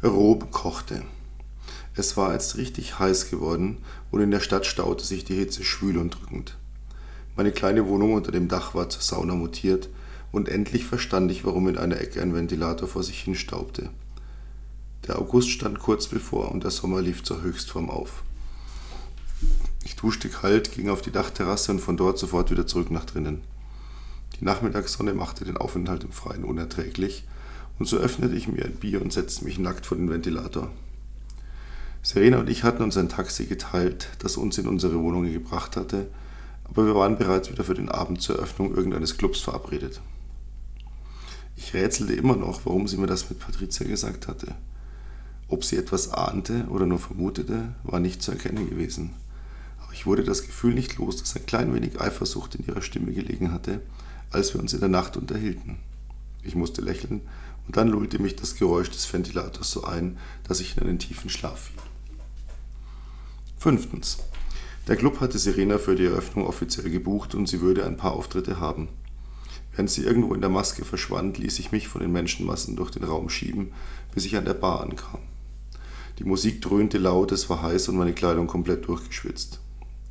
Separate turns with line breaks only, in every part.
Rob kochte. Es war jetzt richtig heiß geworden und in der Stadt staute sich die Hitze schwül und drückend. Meine kleine Wohnung unter dem Dach war zur Sauna mutiert und endlich verstand ich, warum in einer Ecke ein Ventilator vor sich hin staubte. Der August stand kurz bevor und der Sommer lief zur Höchstform auf. Ich duschte kalt, ging auf die Dachterrasse und von dort sofort wieder zurück nach drinnen. Die Nachmittagssonne machte den Aufenthalt im Freien unerträglich und so öffnete ich mir ein Bier und setzte mich nackt vor den Ventilator. Serena und ich hatten uns ein Taxi geteilt, das uns in unsere Wohnung gebracht hatte, aber wir waren bereits wieder für den Abend zur Eröffnung irgendeines Clubs verabredet. Ich rätselte immer noch, warum sie mir das mit Patricia gesagt hatte. Ob sie etwas ahnte oder nur vermutete, war nicht zu erkennen gewesen. Aber ich wurde das Gefühl nicht los, dass ein klein wenig Eifersucht in ihrer Stimme gelegen hatte, als wir uns in der Nacht unterhielten. Ich musste lächeln und dann lullte mich das Geräusch des Ventilators so ein, dass ich in einen tiefen Schlaf fiel. Fünftens. Der Club hatte Serena für die Eröffnung offiziell gebucht und sie würde ein paar Auftritte haben. Während sie irgendwo in der Maske verschwand, ließ ich mich von den Menschenmassen durch den Raum schieben, bis ich an der Bar ankam. Die Musik dröhnte laut, es war heiß und meine Kleidung komplett durchgeschwitzt.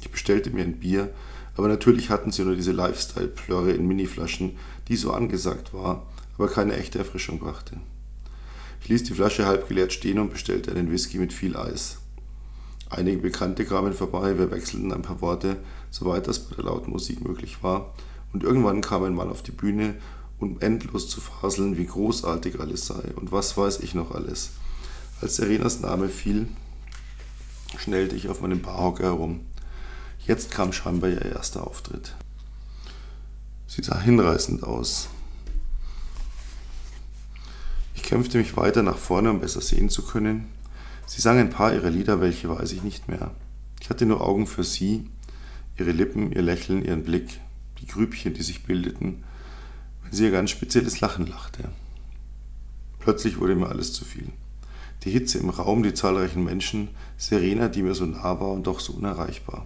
Ich bestellte mir ein Bier, aber natürlich hatten sie nur diese Lifestyle-Plörre in Miniflaschen, die so angesagt war, aber keine echte Erfrischung brachte. Ich ließ die Flasche halb geleert stehen und bestellte einen Whisky mit viel Eis. Einige Bekannte kamen vorbei, wir wechselten ein paar Worte, soweit das bei der lauten Musik möglich war, und irgendwann kam ein Mann auf die Bühne, um endlos zu faseln, wie großartig alles sei und was weiß ich noch alles. Als Serenas Name fiel, schnellte ich auf meinem Barhocker herum. Jetzt kam scheinbar ihr erster Auftritt. Sie sah hinreißend aus. Ich kämpfte mich weiter nach vorne, um besser sehen zu können, Sie sang ein paar ihrer Lieder, welche weiß ich nicht mehr. Ich hatte nur Augen für sie, ihre Lippen, ihr Lächeln, ihren Blick, die Grübchen, die sich bildeten, wenn sie ihr ganz spezielles Lachen lachte. Plötzlich wurde mir alles zu viel. Die Hitze im Raum, die zahlreichen Menschen, Serena, die mir so nah war und doch so unerreichbar.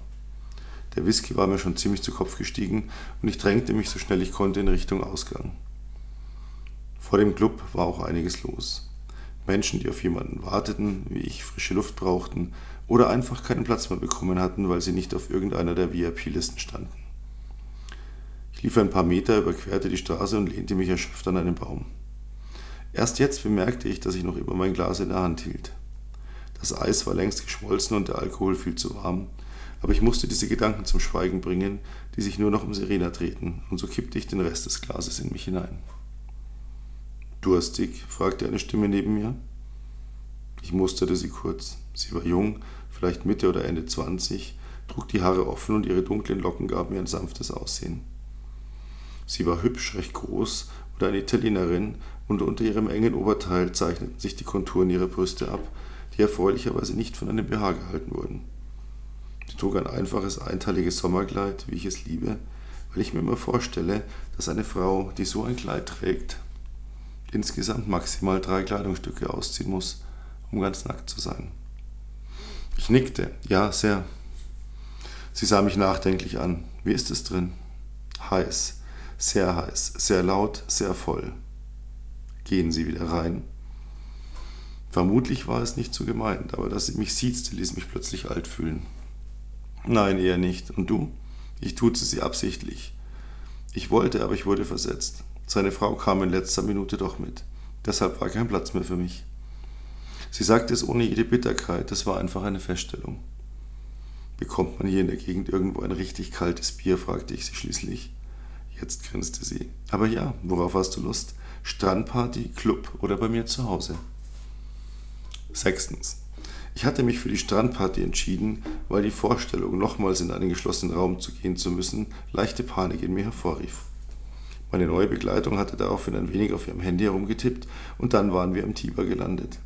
Der Whisky war mir schon ziemlich zu Kopf gestiegen und ich drängte mich so schnell ich konnte in Richtung Ausgang. Vor dem Club war auch einiges los. Menschen, die auf jemanden warteten, wie ich frische Luft brauchten oder einfach keinen Platz mehr bekommen hatten, weil sie nicht auf irgendeiner der VIP-Listen standen. Ich lief ein paar Meter, überquerte die Straße und lehnte mich erschöpft an einen Baum. Erst jetzt bemerkte ich, dass ich noch immer mein Glas in der Hand hielt. Das Eis war längst geschmolzen und der Alkohol viel zu warm, aber ich musste diese Gedanken zum Schweigen bringen, die sich nur noch um Serena drehten, und so kippte ich den Rest des Glases in mich hinein. Durstig? fragte eine Stimme neben mir. Ich musterte sie kurz. Sie war jung, vielleicht Mitte oder Ende 20, trug die Haare offen und ihre dunklen Locken gaben ihr ein sanftes Aussehen. Sie war hübsch, recht groß oder eine Italienerin und unter ihrem engen Oberteil zeichneten sich die Konturen ihrer Brüste ab, die erfreulicherweise nicht von einem BH gehalten wurden. Sie trug ein einfaches einteiliges Sommerkleid, wie ich es liebe, weil ich mir immer vorstelle, dass eine Frau, die so ein Kleid trägt, insgesamt maximal drei Kleidungsstücke ausziehen muss, um ganz nackt zu sein. Ich nickte, ja, sehr. Sie sah mich nachdenklich an. Wie ist es drin? Heiß, sehr heiß, sehr laut, sehr voll. Gehen Sie wieder rein. Vermutlich war es nicht so gemeint, aber dass sie mich siezte, ließ mich plötzlich alt fühlen. Nein, eher nicht. Und du? Ich tute sie absichtlich. Ich wollte, aber ich wurde versetzt. Seine Frau kam in letzter Minute doch mit. Deshalb war kein Platz mehr für mich. Sie sagte es ohne jede Bitterkeit, es war einfach eine Feststellung. Bekommt man hier in der Gegend irgendwo ein richtig kaltes Bier? fragte ich sie schließlich. Jetzt grinste sie. Aber ja, worauf hast du Lust? Strandparty, Club oder bei mir zu Hause? Sechstens. Ich hatte mich für die Strandparty entschieden, weil die Vorstellung, nochmals in einen geschlossenen Raum zu gehen zu müssen, leichte Panik in mir hervorrief. Meine neue Begleitung hatte daraufhin ein wenig auf ihrem Handy herumgetippt und dann waren wir im Tiber gelandet.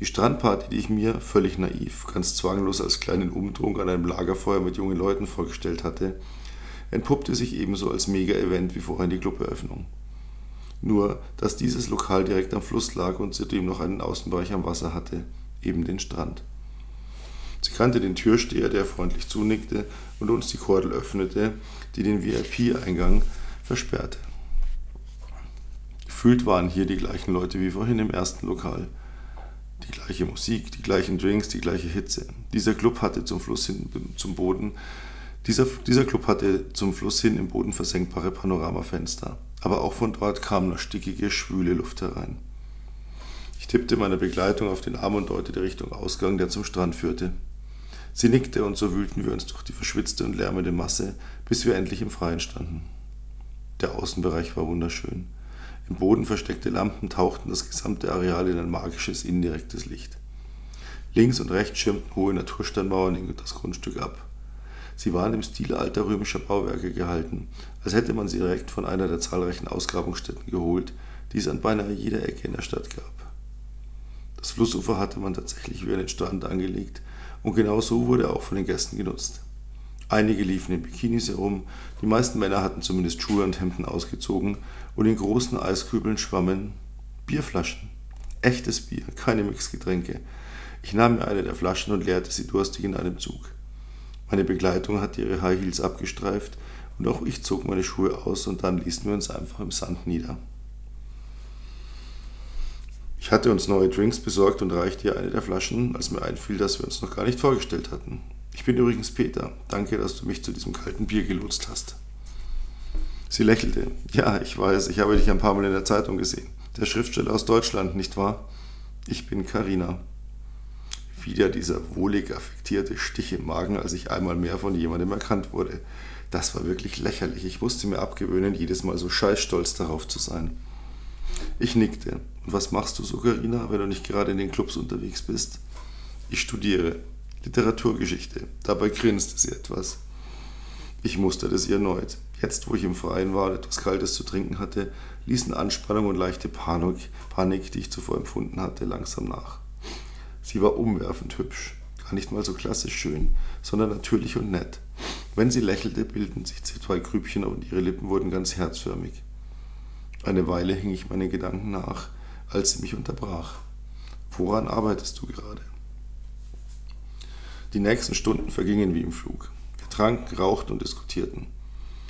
Die Strandparty, die ich mir, völlig naiv, ganz zwanglos als kleinen Umtrunk an einem Lagerfeuer mit jungen Leuten vorgestellt hatte, entpuppte sich ebenso als Mega-Event wie vorhin die Cluberöffnung. Nur, dass dieses Lokal direkt am Fluss lag und zudem noch einen Außenbereich am Wasser hatte, eben den Strand. Sie kannte den Türsteher, der freundlich zunickte und uns die Kordel öffnete, die den VIP-Eingang versperrte. Gefühlt waren hier die gleichen Leute wie vorhin im ersten Lokal. Die gleiche Musik, die gleichen Drinks, die gleiche Hitze. Dieser Club hatte zum Fluss hin zum Boden dieser, dieser Club hatte zum Fluss hin im Boden versenkbare Panoramafenster, aber auch von dort kam noch stickige, schwüle Luft herein. Ich tippte meiner Begleitung auf den Arm und deutete Richtung Ausgang, der zum Strand führte. Sie nickte und so wühlten wir uns durch die verschwitzte und lärmende Masse, bis wir endlich im Freien standen. Der Außenbereich war wunderschön. Im Boden versteckte Lampen tauchten das gesamte Areal in ein magisches, indirektes Licht. Links und rechts schirmten hohe Natursteinmauern das Grundstück ab. Sie waren im Stil alter römischer Bauwerke gehalten, als hätte man sie direkt von einer der zahlreichen Ausgrabungsstätten geholt, die es an beinahe jeder Ecke in der Stadt gab. Das Flussufer hatte man tatsächlich wie einen Strand angelegt und genau so wurde er auch von den Gästen genutzt. Einige liefen in Bikinis herum, die meisten Männer hatten zumindest Schuhe und Hemden ausgezogen und in großen Eiskübeln schwammen Bierflaschen. Echtes Bier, keine Mixgetränke. Ich nahm mir eine der Flaschen und leerte sie durstig in einem Zug. Meine Begleitung hatte ihre High Heels abgestreift und auch ich zog meine Schuhe aus und dann ließen wir uns einfach im Sand nieder. Ich hatte uns neue Drinks besorgt und reichte ihr eine der Flaschen, als mir einfiel, dass wir uns noch gar nicht vorgestellt hatten. Ich bin übrigens Peter. Danke, dass du mich zu diesem kalten Bier gelotst hast. Sie lächelte. Ja, ich weiß, ich habe dich ein paar Mal in der Zeitung gesehen. Der Schriftsteller aus Deutschland, nicht wahr? Ich bin Karina wieder dieser wohlig affektierte Stich im Magen, als ich einmal mehr von jemandem erkannt wurde. Das war wirklich lächerlich. Ich musste mir abgewöhnen, jedes Mal so scheißstolz darauf zu sein. Ich nickte. Und was machst du so, Carina, wenn du nicht gerade in den Clubs unterwegs bist? Ich studiere Literaturgeschichte. Dabei grinste sie etwas. Ich musterte sie erneut. Jetzt, wo ich im Freien war und etwas Kaltes zu trinken hatte, ließen Anspannung und leichte Panik, Panik, die ich zuvor empfunden hatte, langsam nach. Sie war umwerfend hübsch, gar nicht mal so klassisch schön, sondern natürlich und nett. Wenn sie lächelte, bildeten sich zwei Grübchen und ihre Lippen wurden ganz herzförmig. Eine Weile hing ich meinen Gedanken nach, als sie mich unterbrach. Woran arbeitest du gerade? Die nächsten Stunden vergingen wie im Flug. Wir tranken, rauchten und diskutierten.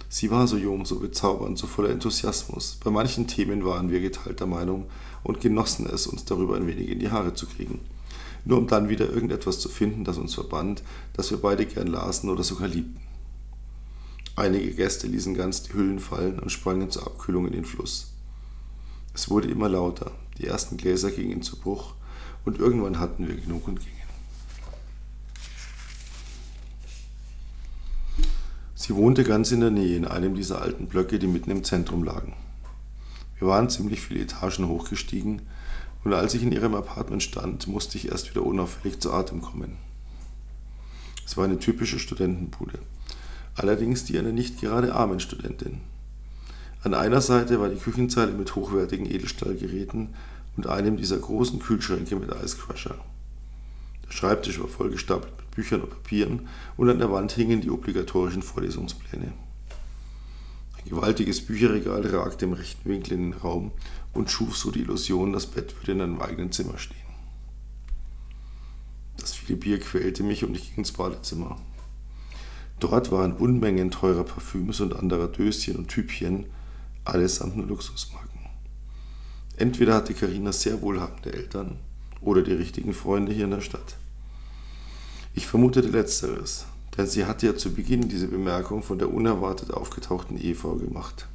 Sie war so jung, so bezaubernd, so voller Enthusiasmus. Bei manchen Themen waren wir geteilter Meinung und genossen es, uns darüber ein wenig in die Haare zu kriegen nur um dann wieder irgendetwas zu finden, das uns verband, das wir beide gern lasen oder sogar liebten. Einige Gäste ließen ganz die Hüllen fallen und sprangen zur Abkühlung in den Fluss. Es wurde immer lauter, die ersten Gläser gingen zu Bruch und irgendwann hatten wir genug und gingen. Sie wohnte ganz in der Nähe in einem dieser alten Blöcke, die mitten im Zentrum lagen. Wir waren ziemlich viele Etagen hochgestiegen und als ich in ihrem Apartment stand, musste ich erst wieder unauffällig zu Atem kommen. Es war eine typische Studentenbude, allerdings die einer nicht gerade armen Studentin. An einer Seite war die Küchenzeile mit hochwertigen Edelstahlgeräten und einem dieser großen Kühlschränke mit Eiscrusher. Der Schreibtisch war vollgestapelt mit Büchern und Papieren und an der Wand hingen die obligatorischen Vorlesungspläne. Ein gewaltiges Bücherregal ragte im rechten Winkel in den Raum und schuf so die Illusion, das Bett würde in einem eigenen Zimmer stehen. Das viele Bier quälte mich und ich ging ins Badezimmer. Dort waren Unmengen teurer Parfüms und anderer Döschen und Typchen, allesamt nur Luxusmarken. Entweder hatte Karina sehr wohlhabende Eltern oder die richtigen Freunde hier in der Stadt. Ich vermutete letzteres, denn sie hatte ja zu Beginn diese Bemerkung von der unerwartet aufgetauchten Ehefrau gemacht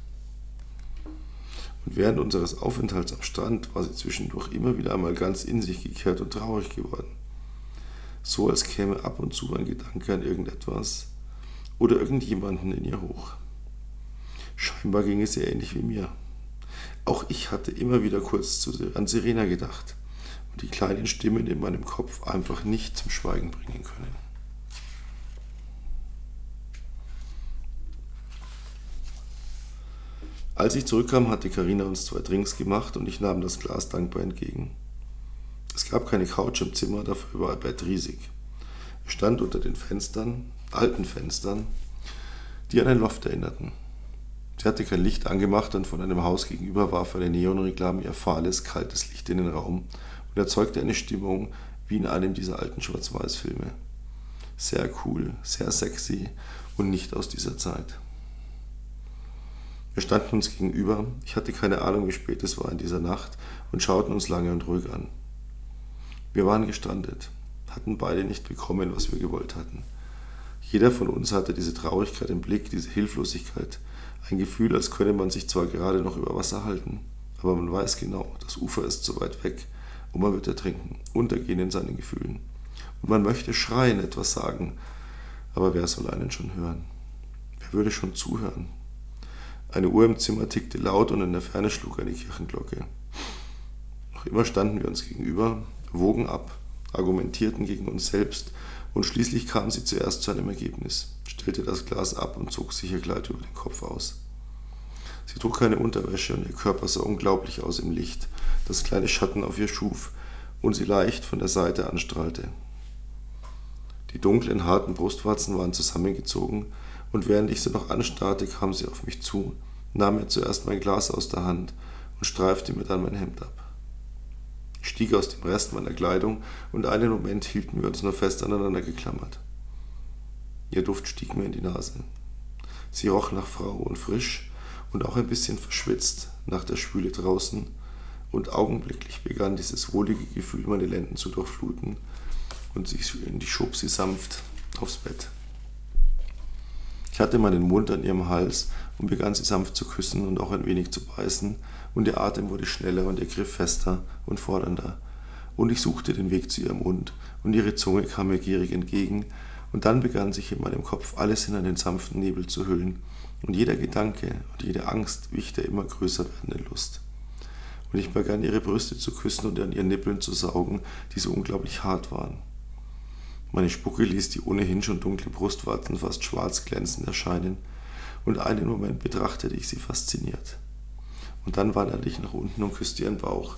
und während unseres Aufenthalts am Strand war sie zwischendurch immer wieder einmal ganz in sich gekehrt und traurig geworden. So als käme ab und zu ein Gedanke an irgendetwas oder irgendjemanden in ihr hoch. Scheinbar ging es ihr ähnlich wie mir. Auch ich hatte immer wieder kurz an Serena gedacht die kleinen Stimmen in meinem Kopf einfach nicht zum Schweigen bringen können. Als ich zurückkam, hatte Karina uns zwei Drinks gemacht und ich nahm das Glas dankbar entgegen. Es gab keine Couch im Zimmer, dafür war ein Bett riesig. Es stand unter den Fenstern, alten Fenstern, die an ein Loft erinnerten. Sie hatte kein Licht angemacht und von einem Haus gegenüber warf eine Neonreklame ihr fahles, kaltes Licht in den Raum und erzeugte eine Stimmung wie in einem dieser alten Schwarz-Weiß-Filme. Sehr cool, sehr sexy und nicht aus dieser Zeit. Wir standen uns gegenüber, ich hatte keine Ahnung, wie spät es war in dieser Nacht, und schauten uns lange und ruhig an. Wir waren gestrandet, hatten beide nicht bekommen, was wir gewollt hatten. Jeder von uns hatte diese Traurigkeit im Blick, diese Hilflosigkeit, ein Gefühl, als könne man sich zwar gerade noch über Wasser halten, aber man weiß genau, das Ufer ist so weit weg und man wird ertrinken, untergehen in seinen Gefühlen. Und man möchte schreien, etwas sagen, aber wer soll einen schon hören? Wer würde schon zuhören? Eine Uhr im Zimmer tickte laut und in der Ferne schlug eine Kirchenglocke. Noch immer standen wir uns gegenüber, wogen ab, argumentierten gegen uns selbst und schließlich kam sie zuerst zu einem Ergebnis, stellte das Glas ab und zog sich ihr Kleid über den Kopf aus. Sie trug keine Unterwäsche und ihr Körper sah unglaublich aus im Licht, das kleine Schatten auf ihr schuf und sie leicht von der Seite anstrahlte. Die dunklen, harten Brustwarzen waren zusammengezogen und während ich sie noch anstarrte, kam sie auf mich zu, nahm mir zuerst mein Glas aus der Hand und streifte mir dann mein Hemd ab. Ich stieg aus dem Rest meiner Kleidung und einen Moment hielten wir uns nur fest aneinander geklammert. Ihr Duft stieg mir in die Nase. Sie roch nach Frau und frisch und auch ein bisschen verschwitzt nach der Schwüle draußen, und augenblicklich begann dieses wohlige Gefühl, meine Lenden zu durchfluten, und ich schob sie sanft aufs Bett. Ich hatte meinen Mund an ihrem Hals und begann sie sanft zu küssen und auch ein wenig zu beißen, und ihr Atem wurde schneller und ihr Griff fester und fordernder. Und ich suchte den Weg zu ihrem Mund, und ihre Zunge kam mir gierig entgegen, und dann begann sich in meinem Kopf alles in einen sanften Nebel zu hüllen, und jeder Gedanke und jede Angst wich der immer größer werdenden Lust. Und ich begann ihre Brüste zu küssen und an ihren Nippeln zu saugen, die so unglaublich hart waren. Meine Spucke ließ die ohnehin schon dunkle Brustwarzen fast schwarz glänzend erscheinen, und einen Moment betrachtete ich sie fasziniert. Und dann wanderte ich nach unten und küsste ihren Bauch,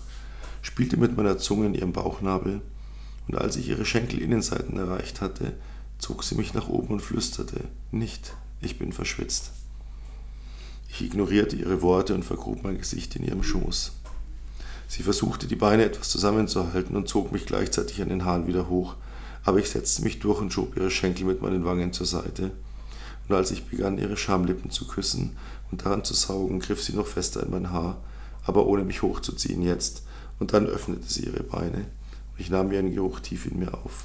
spielte mit meiner Zunge in ihrem Bauchnabel, und als ich ihre Schenkelinnenseiten erreicht hatte, zog sie mich nach oben und flüsterte, nicht, ich bin verschwitzt. Ich ignorierte ihre Worte und vergrub mein Gesicht in ihrem Schoß. Sie versuchte, die Beine etwas zusammenzuhalten und zog mich gleichzeitig an den Haaren wieder hoch, aber ich setzte mich durch und schob ihre Schenkel mit meinen Wangen zur Seite. Und als ich begann, ihre Schamlippen zu küssen und daran zu saugen, griff sie noch fester in mein Haar, aber ohne mich hochzuziehen jetzt, und dann öffnete sie ihre Beine, und ich nahm ihren Geruch tief in mir auf.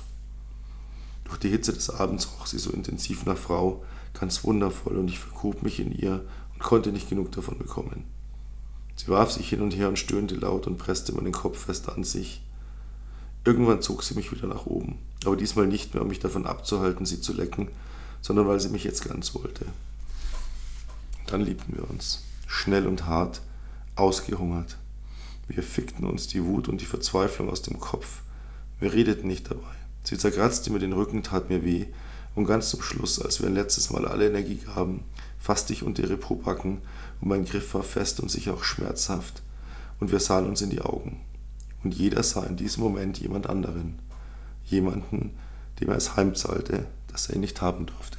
Durch die Hitze des Abends roch sie so intensiv nach Frau, ganz wundervoll, und ich vergrub mich in ihr konnte nicht genug davon bekommen. Sie warf sich hin und her und stöhnte laut und presste meinen Kopf fest an sich. Irgendwann zog sie mich wieder nach oben, aber diesmal nicht mehr, um mich davon abzuhalten, sie zu lecken, sondern weil sie mich jetzt ganz wollte. Dann liebten wir uns, schnell und hart, ausgehungert. Wir fickten uns die Wut und die Verzweiflung aus dem Kopf. Wir redeten nicht dabei. Sie zerkratzte mir den Rücken, tat mir weh, und ganz zum Schluss, als wir ein letztes Mal alle Energie gaben, fasste ich unter ihre Probacken und mein Griff war fest und sicher auch schmerzhaft, und wir sahen uns in die Augen. Und jeder sah in diesem Moment jemand anderen, jemanden, dem er es heimzahlte, dass er ihn nicht haben durfte.